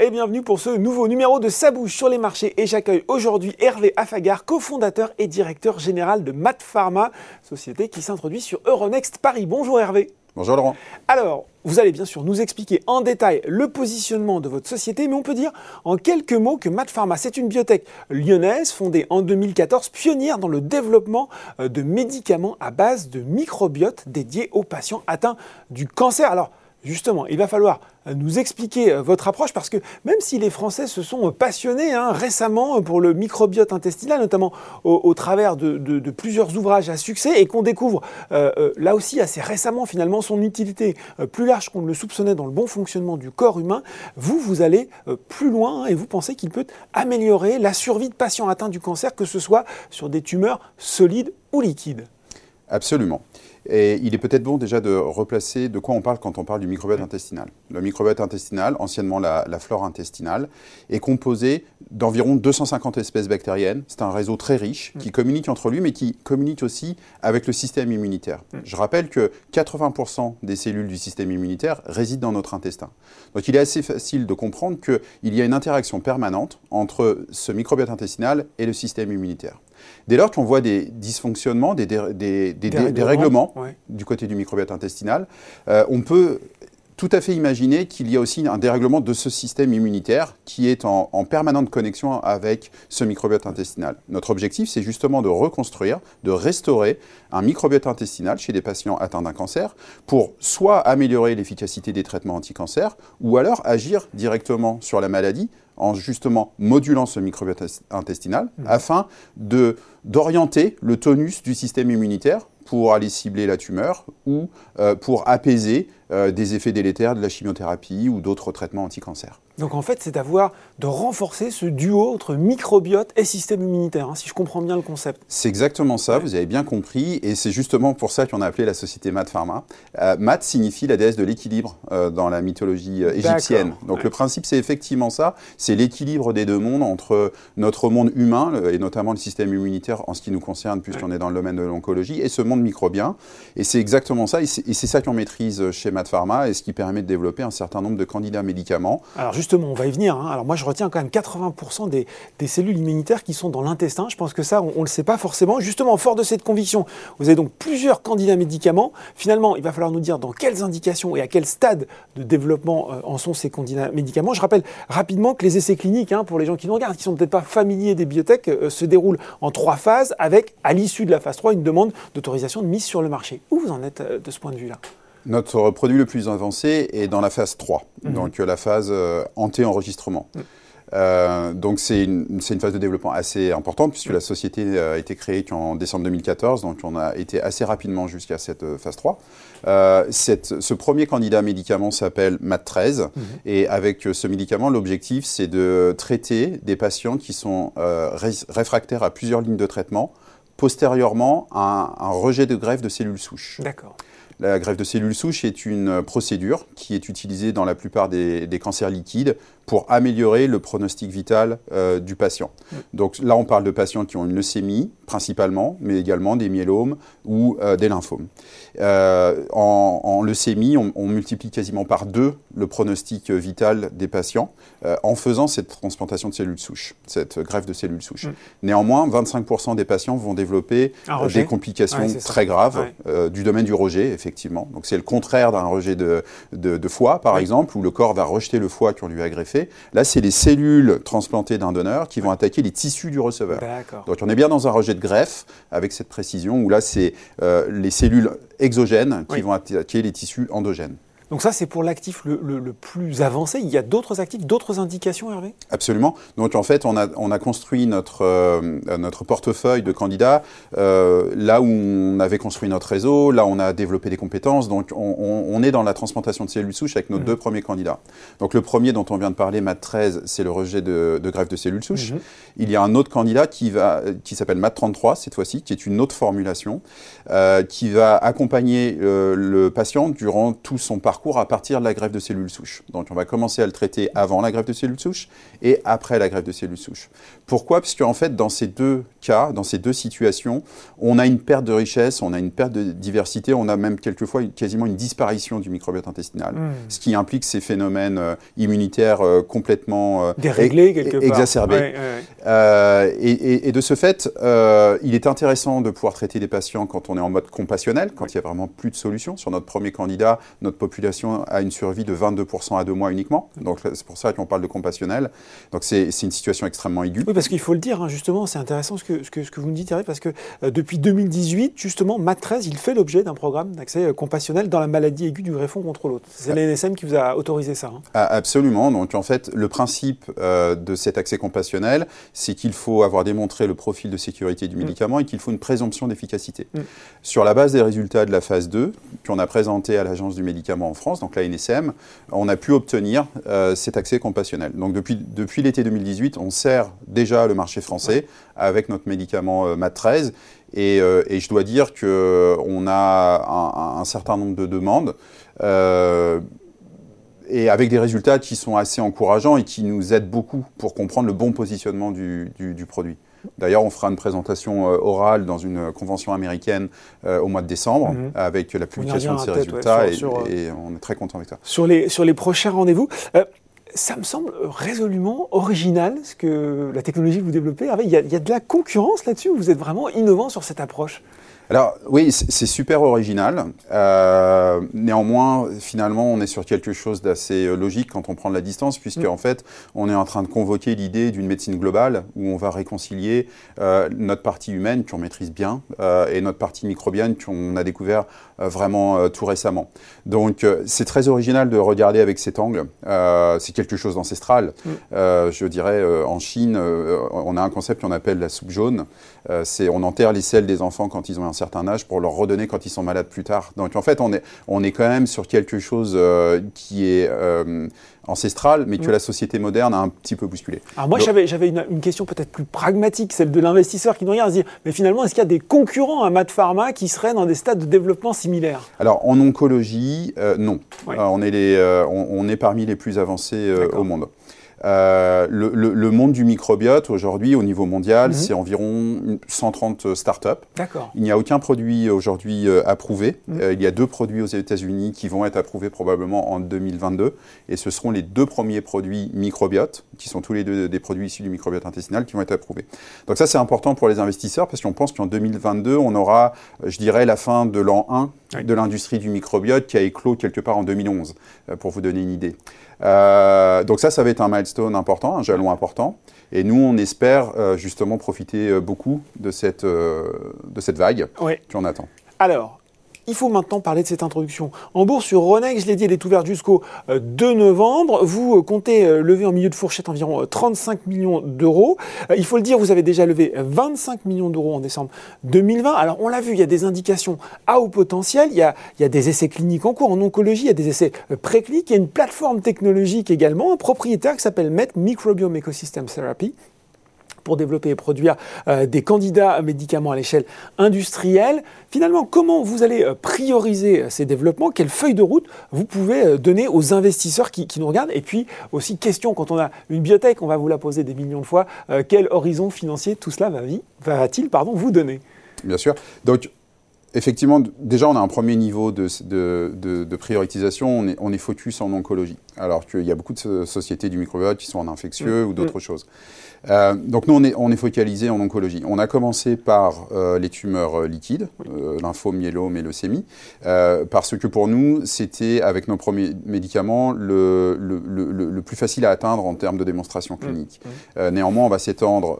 Et bienvenue pour ce nouveau numéro de Sabouche sur les marchés et j'accueille aujourd'hui Hervé Afagar, cofondateur et directeur général de Mat Pharma, société qui s'introduit sur Euronext Paris. Bonjour Hervé. Bonjour Laurent. Alors, vous allez bien sûr nous expliquer en détail le positionnement de votre société, mais on peut dire en quelques mots que Mat Pharma, c'est une biotech lyonnaise fondée en 2014, pionnière dans le développement euh, de médicaments à base de microbiote dédiés aux patients atteints du cancer. Alors, Justement, il va falloir euh, nous expliquer euh, votre approche parce que même si les Français se sont euh, passionnés hein, récemment pour le microbiote intestinal, notamment au, travers de, plusieurs ouvrages à succès, et qu'on découvre là aussi assez récemment finalement son utilité plus large qu'on ne le soupçonnait dans le bon fonctionnement du corps humain, vous, vous allez plus loin hein, et vous pensez qu'il peut améliorer la survie de patients atteints du cancer, que ce soit sur des tumeurs solides ou liquides. Absolument. Et il est peut-être bon déjà de replacer de quoi on parle quand on parle du microbiote intestinal. Le microbiote intestinal, anciennement la, flore intestinale, est composé d'environ 250 espèces bactériennes. C'est un réseau très riche qui communique entre lui, mais qui communique aussi avec le système immunitaire. Je rappelle que 80% des cellules du système immunitaire résident dans notre intestin. Donc il est assez facile de comprendre qu'il y a une interaction permanente entre ce microbiote intestinal et le système immunitaire. Dès lors qu'on voit des dysfonctionnements, des, règlements du côté du microbiote intestinal, euh, on peut tout à fait imaginer qu'il y a aussi un dérèglement de ce système immunitaire qui est en, permanente connexion avec ce microbiote intestinal. Notre objectif, c'est justement de reconstruire, de restaurer un microbiote intestinal chez des patients atteints d'un cancer pour soit améliorer l'efficacité des traitements anti-cancer ou alors agir directement sur la maladie en justement modulant ce microbiote intestinal mmh. afin d'orienter le tonus du système immunitaire pour aller cibler la tumeur ou euh, pour apaiser euh, des effets délétères de la chimiothérapie ou d'autres traitements anti-cancer. Donc en fait, c'est à voir de renforcer ce duo entre microbiote et système immunitaire, hein, si je comprends bien le concept. C'est exactement ça, vous avez bien compris, et c'est justement pour ça qu'on a appelé la société Mat Pharma. Euh, Mat signifie la déesse de l'équilibre euh, dans la mythologie euh, égyptienne. Donc le principe, c'est effectivement ça, c'est l'équilibre des deux mondes entre notre monde humain, et notamment le système immunitaire en ce qui nous concerne, puisqu'on est dans le domaine de l'oncologie, et ce monde microbien. Et c'est exactement ça, et c'est ça qu'on maîtrise chez Mat Pharma, et ce qui permet de développer un certain nombre de candidats médicaments. Alors justement, on va y venir. Hein. Alors moi, je retiens quand même 80% des, cellules immunitaires qui sont dans l'intestin. Je pense que ça, on ne le sait pas forcément. Justement, fort de cette conviction, vous avez donc plusieurs candidats médicaments. Finalement, il va falloir nous dire dans quelles indications et à quel stade de développement euh, en sont ces candidats médicaments. Je rappelle rapidement que les essais cliniques, hein, pour les gens qui nous regardent, qui sont peut-être pas familiers des biotech, euh, se déroulent en trois phases avec, à l'issue de la phase 3, une demande d'autorisation de mise sur le marché. Où vous en êtes euh, de ce point de vue-là? Notre produit le plus avancé est dans la phase 3, mhm. donc la phase euh, anté-enregistrement. Mhm. Euh, donc c'est une, une, phase de développement assez importante puisque la société euh, a été créée qu'en décembre 2014, donc on a été assez rapidement jusqu'à cette phase 3. Cette, ce premier candidat médicament s'appelle MAT13 mhm. et avec ce médicament, l'objectif c'est de traiter des patients qui sont réfractaires à plusieurs lignes de traitement postérieurement à un, un rejet de greffe de cellules souches. D'accord. La greffe de cellules souches est une procédure qui est utilisée dans la plupart des, des cancers liquides pour améliorer le pronostic vital euh, du patient. Donc là, on parle de patients qui ont une leucémie principalement, mais également des myélomes ou euh, des lymphomes. Euh, en, leucémie, on, multiplie quasiment par deux le pronostic vital des patients en faisant cette transplantation de cellules souches, cette greffe de cellules souches. Mm. Néanmoins, 25% des patients vont développer des complications très graves du domaine du rejet, effectivement. Donc c'est le contraire d'un rejet de, de, foie, par exemple, où le corps va rejeter le foie qu'on lui a greffé Là, c'est les cellules transplantées d'un donneur qui vont attaquer les tissus du receveur. Donc on est bien dans un rejet de greffe avec cette précision où là, c'est euh, les cellules exogènes qui vont attaquer les tissus endogènes. Donc ça, c'est pour l'actif le, plus avancé. Il y a d'autres actifs, d'autres indications, Hervé? Absolument. Donc en fait, on a, on a construit notre, euh, notre portefeuille de candidats euh, là où on avait construit notre réseau, là où on a développé des compétences. Donc on, est dans la transplantation de cellules souches avec nos mmh. deux premiers candidats. Donc le premier dont on vient de parler, MAT13, c'est le rejet de, greffe de cellules souches. Mmh. Il y a un autre candidat qui, va, qui s'appelle MAT33 cette fois-ci, qui est une autre formulation, euh, qui va accompagner le patient durant tout son parcours parcours à partir de la greffe de cellules souches. Donc on va commencer à le traiter avant la greffe de cellules souches et après la greffe de cellules souches. Pourquoi? Parce qu'en fait, dans ces deux cas, dans ces deux situations, on a une perte de richesse, on a une perte de diversité, on a même quelquefois quasiment une disparition du microbiote intestinal, hmm. ce qui implique ces phénomènes euh, immunitaires euh, complètement déréglés quelque part, exacerbés. Et, et, de ce fait, il est intéressant de pouvoir traiter des patients quand on est en mode compassionnel, quand il y a vraiment plus de solutions. Sur notre premier candidat, notre population a une survie de 22% à deux mois uniquement. Donc c'est pour ça qu'on parle de compassionnel. Donc c'est une situation extrêmement aiguë. Oui, parce qu'il faut le dire, hein, justement, c'est intéressant ce que, ce, que, ce que vous me dites, Thierry, parce que euh, depuis 2018, justement, MAT13, il fait l'objet d'un programme d'accès euh, compassionnel dans la maladie aiguë du greffon contre l'autre. C'est l'NSM qui vous a autorisé ça. Hein. Ah, absolument. Donc en fait, le principe euh, de cet accès compassionnel, c'est qu'il faut avoir démontré le profil de sécurité du mm. médicament et qu'il faut une présomption d'efficacité. Mm. Sur la base des résultats de la phase 2, qu'on a présenté à l'Agence du médicament en France, donc la NSM, on a pu obtenir euh, cet accès compassionnel. Donc depuis, depuis l'été 2018, on sert déjà le marché français avec notre médicament euh, MAT13. Euh, et, je dois dire qu'on a un, certain nombre de demandes et avec des résultats qui sont assez encourageants et qui nous aident beaucoup pour comprendre le bon positionnement du produit. D'ailleurs, on fera une présentation euh, orale dans une convention américaine euh, au mois de décembre mhm. avec la publication de ces résultats et, on est très content avec ça. Sur les, sur les prochains rendez-vous, euh, ça me semble résolument original ce que la technologie que vous développez. Il y a, il y a de la concurrence là-dessus vous êtes vraiment innovant sur cette approche? Alors oui, c'est super original. Euh, néanmoins, finalement, on est sur quelque chose d'assez euh, logique quand on prend de la distance, puisque mm. en fait, on est en train de convoquer l'idée d'une médecine globale où on va réconcilier euh, notre partie humaine qu'on maîtrise bien et notre partie microbienne qu'on a découvert vraiment tout récemment. Donc c'est très original de regarder avec cet angle. c'est quelque chose d'ancestral. Mm. je dirais en Chine, on a un concept qu'on appelle la soupe jaune. c'est on enterre les selles des enfants quand ils ont un certain âge pour leur redonner quand ils sont malades plus tard. Donc en fait, on est, on est quand même sur quelque chose euh, qui est euh, ancestral, mais que la société moderne a un petit peu bousculé. Alors moi, j'avais une, une, question peut-être plus pragmatique, celle de l'investisseur qui nous regarde, se dire, mais finalement, est-ce qu'il y a des concurrents à Mad Pharma qui seraient dans des stades de développement similaires? Alors en oncologie, euh, non. on, est les, on, est parmi les plus avancés au monde. Euh, le, monde du microbiote aujourd'hui au niveau mondial, mhm. c'est environ 130 startups. D'accord. Il n'y a aucun produit aujourd'hui euh, approuvé. Mhm. Euh, il y a deux produits aux États-Unis qui vont être approuvés probablement en 2022 et ce seront les deux premiers produits microbiote qui sont tous les deux des produits issus du microbiote intestinal qui vont être approuvés. Donc ça c'est important pour les investisseurs parce qu'on pense qu'en 2022 on aura, je dirais, la fin de l'an 1 de l'industrie du microbiote qui a éclos quelque part en 2011 pour vous donner une idée. Euh, donc ça, ça va être un milestone important, un jalon important. Et nous, on espère euh, justement profiter euh, beaucoup de cette, de cette vague qu'on attend. Alors, il faut maintenant parler de cette introduction. En bourse sur Ronex, je l'ai dit, elle est ouverte jusqu'au 2 euh, novembre. Vous euh, comptez euh, lever en milieu de fourchette environ 35 millions d'euros. Il faut le dire, vous avez déjà levé 25 millions d'euros en décembre 2020. Alors on l'a vu, il y a des indications à haut potentiel, il y a, des essais cliniques en cours en oncologie, il y a des essais précliniques, il y a une plateforme technologique également, un propriétaire qui s'appelle MET, Microbiome Ecosystem Therapy pour développer et produire euh, des candidats médicaments à l'échelle industrielle. Finalement, comment vous allez euh, prioriser euh, ces développements? Quelle feuille de route vous pouvez donner aux investisseurs qui, nous regardent? Et puis aussi, question, quand on a une biotech, on va vous la poser des millions de fois, quel horizon financier tout cela va-t-il vous donner? Bien sûr. Donc, Effectivement, déjà, on a un premier niveau de, prioritisation. On est, focus en oncologie, alors qu'il y a beaucoup de sociétés du microbiote qui sont en infectieux mmh. ou d'autres mmh. choses. Euh, donc nous, on est, on est, focalisé en oncologie. On a commencé par euh, les tumeurs euh, liquides, euh, lymphome, myélome et leucémie, parce que pour nous, c'était avec nos premiers médicaments le, le, le, le, plus facile à atteindre en termes de démonstration mmh. clinique. Mmh. néanmoins, on va s'étendre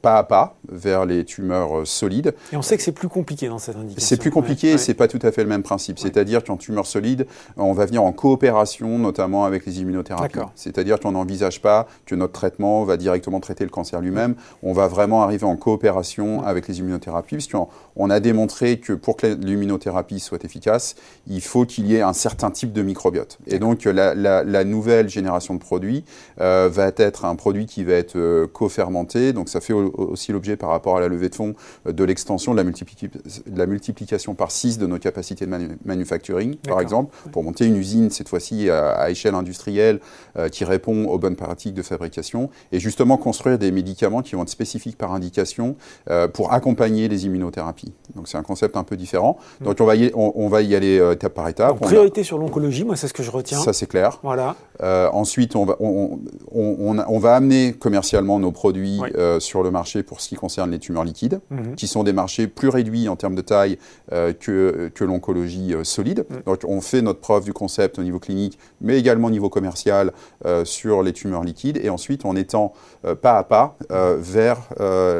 pas à pas vers les tumeurs solides. Et on sait que c'est plus compliqué dans cette indication. C'est plus compliqué, c'est pas tout à fait le même principe. C'est-à-dire qu'en tumeur solide, on va venir en coopération, notamment avec avec les immunothérapies. C'est-à-dire qu'on n'envisage pas que notre traitement va directement traiter le cancer lui-même. On va vraiment arriver en coopération avec les immunothérapies, puisqu'on on a démontré que pour que l'immunothérapie soit efficace, il faut qu'il y ait un certain type de microbiote. Et donc la, nouvelle génération de produits euh, va être un produit qui va être euh, co-fermenté. Donc ça fait aussi l'objet par rapport à la levée de fonds euh, de l'extension de, la multiplication par 6 de nos capacités de manufacturing, par exemple, pour monter une usine, cette fois-ci à, échelle industrielle, qui répond aux bonnes pratiques de fabrication, et justement construire des médicaments qui vont être spécifiques par indication pour accompagner les immunothérapies. Donc c'est un concept un peu différent. Donc on va y, on, va y aller étape par étape. priorité sur l'oncologie, moi c'est ce que je retiens. Ça c'est clair. Voilà. ensuite, on va, on, on, va amener commercialement nos produits sur le marché pour ce qui concerne les tumeurs liquides, mhm. qui sont des marchés plus réduits en termes de taille euh, que, que l'oncologie euh, solide. Mhm. Donc on fait notre preuve du concept au niveau clinique, mais également au niveau commercial euh, sur les tumeurs liquides, et ensuite on étend pas à pas vers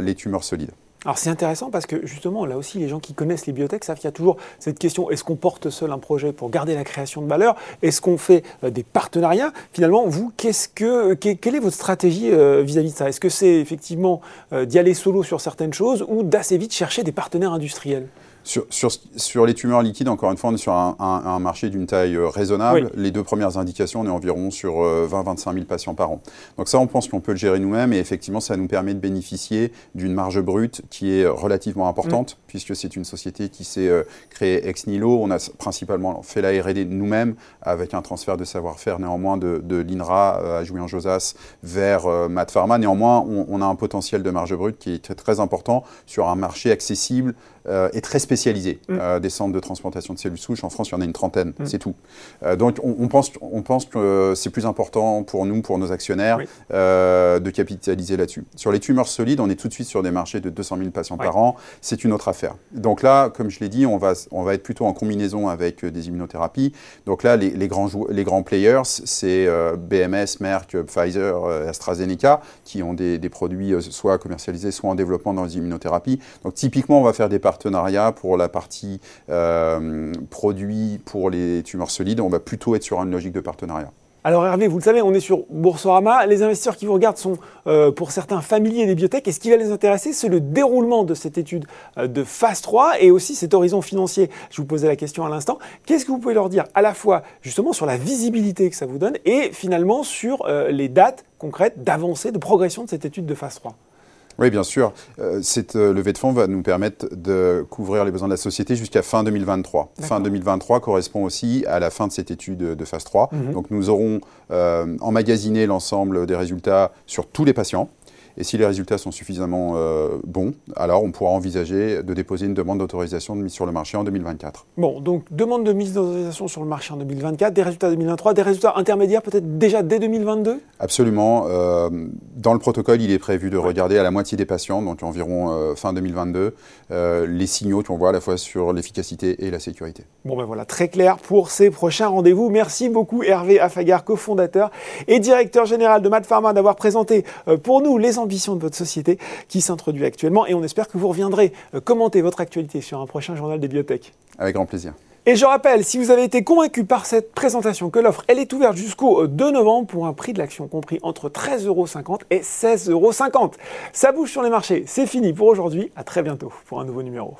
les tumeurs solides. Alors c'est intéressant parce que justement, là aussi, les gens qui connaissent les biotech savent qu'il y a toujours cette question, est-ce qu'on porte seul un projet pour garder la création de valeur? Est-ce qu'on fait euh, des partenariats? Finalement, vous, quelle est votre stratégie euh, vis-à-vis de ça? Est-ce que c'est effectivement euh, d'y aller solo sur certaines choses ou d'assez vite chercher des partenaires industriels? Sur, sur, les tumeurs liquides, encore une fois, on est sur un, marché d'une taille euh, raisonnable. Les deux premières indications, on est environ sur 20-25 euh, 000 patients par an. Donc ça, on pense qu'on peut le gérer nous-mêmes et effectivement, ça nous permet de bénéficier d'une marge brute qui est relativement importante, mm. Puisque c'est une société qui s'est euh, créée ex nihilo. On a principalement fait la R&D nous-mêmes avec un transfert de savoir-faire néanmoins de, l'INRA à Jouy-en-Josas vers Mat Pharma. Néanmoins, on, a un potentiel de marge brute qui est très important sur un marché accessible euh, est très spécialisé. Mm. Euh, des centres de transplantation de cellules souches, en France, il y en a une trentaine, mm. c'est tout. Euh, donc on, pense, on pense que c'est plus important pour nous, pour nos actionnaires, de capitaliser là-dessus. Sur les tumeurs solides, on est tout de suite sur des marchés de 200 000 patients par an. C'est une autre affaire. Donc là, comme je l'ai dit, on va, on va être plutôt en combinaison avec des immunothérapies. Donc là, les, les grands, les grands players, c'est BMS, Merck, Pfizer, AstraZeneca, qui ont des, produits soit commercialisés, soit en développement dans les immunothérapies. Donc typiquement, on va faire des partenariat pour la partie euh, produit pour les tumeurs solides. On va plutôt être sur une logique de partenariat. Alors Hervé, vous le savez, on est sur Boursorama. Les investisseurs qui vous regardent sont euh, pour certains familiers des biotech. Et ce qui va les intéresser, c'est le déroulement de cette étude euh, de phase 3 et aussi cet horizon financier. Je vous posais la question à l'instant. Qu'est-ce que vous pouvez leur dire à la fois justement sur la visibilité que ça vous donne et finalement sur les dates concrètes d'avancée, de progression de cette étude de phase 3 oui, bien sûr. Euh, cette euh, levée de fonds va nous permettre de couvrir les besoins de la société jusqu'à fin 2023. Fin 2023 correspond aussi à la fin de cette étude de phase 3. Mhm. Donc nous aurons euh, emmagasiné l'ensemble des résultats sur tous les patients. Et si les résultats sont suffisamment euh, bons, alors on pourra envisager de déposer une demande d'autorisation de mise sur le marché en 2024. Bon, donc demande de mise d'autorisation sur le marché en 2024, des résultats 2023, des résultats intermédiaires peut-être déjà dès 2022 Absolument. Euh, dans le protocole, il est prévu de regarder à la moitié des patients, donc environ euh, fin 2022, les signaux qu'on voit à la fois sur l'efficacité et la sécurité. Bon ben voilà, très clair pour ces prochains rendez-vous. Merci beaucoup Hervé Afagar, cofondateur et directeur général de Pharma, d'avoir présenté pour nous les de votre société qui s'introduit actuellement. Et on espère que vous reviendrez euh, commenter votre actualité sur un prochain journal des biotech. Avec grand plaisir. Et je rappelle, si vous avez été convaincu par cette présentation que l'offre, elle est ouverte jusqu'au 2 euh, novembre pour un prix de l'action compris entre 13,50€ et 16,50€. Ça bouge sur les marchés. C'est fini pour aujourd'hui. À très bientôt pour un nouveau numéro.